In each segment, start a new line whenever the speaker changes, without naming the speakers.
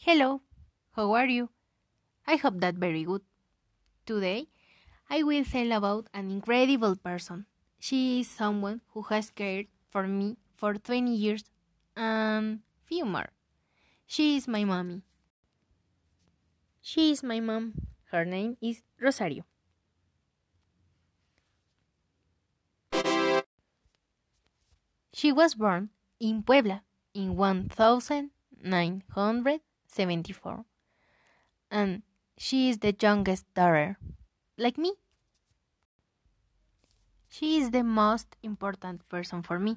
Hello, how are you? I hope that very good. Today, I will tell about an incredible person. She is someone who has cared for me for 20 years and few more. She is my mommy. She is my mom. Her name is Rosario. She was born in Puebla in 1974 and she is the youngest daughter, like me. She is the most important person for me,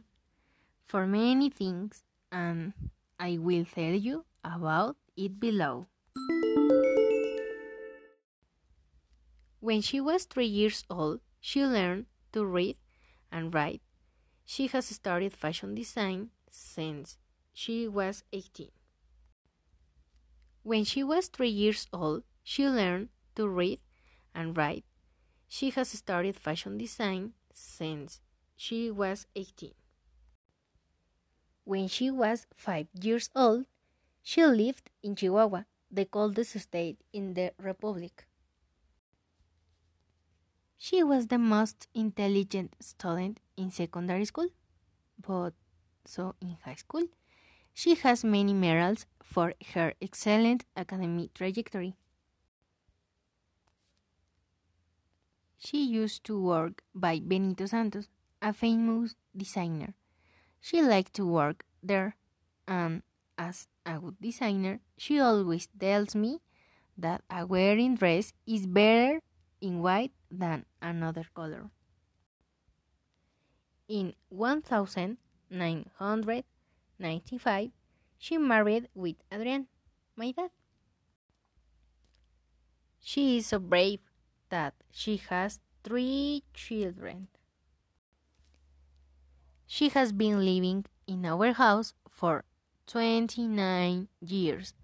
for many things, and I will tell you about it below. When she was three years old, she learned to read and write. She has started fashion design since she was 18. When she was three years old, she learned to read and write. She has started fashion design since she was 18. When she was five years old, she lived in Chihuahua, the coldest state in the Republic. She was the most intelligent student in secondary school, but so in high school, she has many medals for her excellent academic trajectory. She used to work by Benito Santos, a famous designer. She liked to work there, and as a good designer, she always tells me that a wearing dress is better in white than another color. In 1995, she married with Adrian, my dad. She is so brave that she has three children. She has been living in our house for 29 years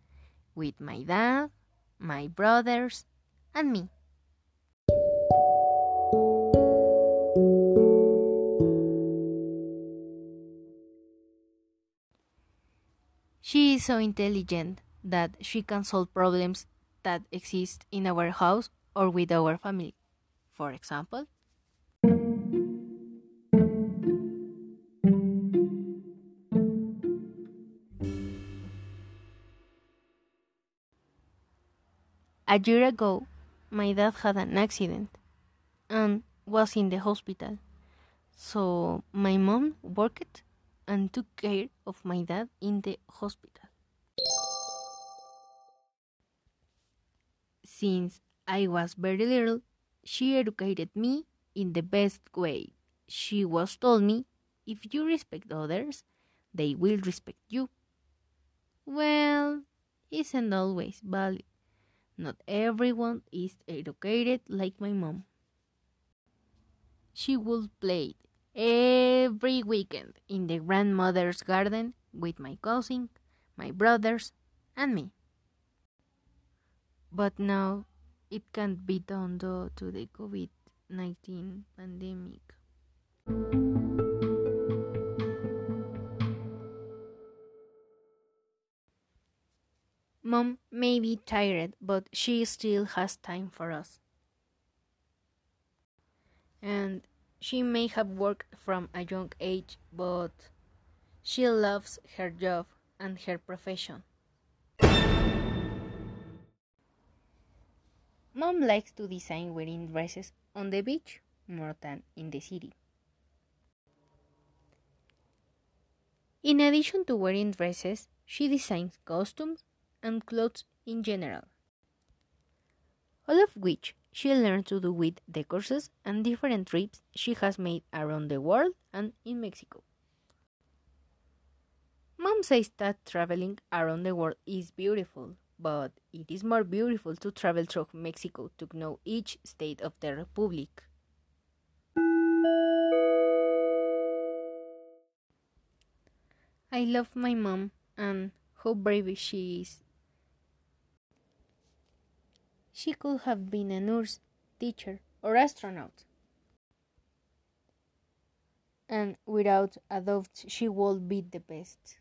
with my dad, my brothers, and me. She is so intelligent that she can solve problems that exist in our house or with our family. For example, A year ago, my dad had an accident and was in the hospital. So my mom worked and took care of my dad in the hospital. Since I was very little, she educated me in the best way. She was told me, if you respect others, they will respect you. Well, isn't always valid. Not everyone is educated like my mom. She would play every weekend in the grandmother's garden with my cousin, my brothers, and me. But now it can't be done due to the COVID 19 pandemic. Mom may be tired, but she still has time for us. And she may have worked from a young age, but she loves her job and her profession. Mom likes to design wedding dresses on the beach more than in the city. In addition to wearing dresses, she designs costumes and clothes in general, all of which she learned to do with the courses and different trips she has made around the world and in Mexico. Mom says that traveling around the world is beautiful, but it is more beautiful to travel through Mexico to know each state of the Republic. I love my mom and how brave she is. She could have been a nurse, teacher, or astronaut. And without a doubt, she would be the best.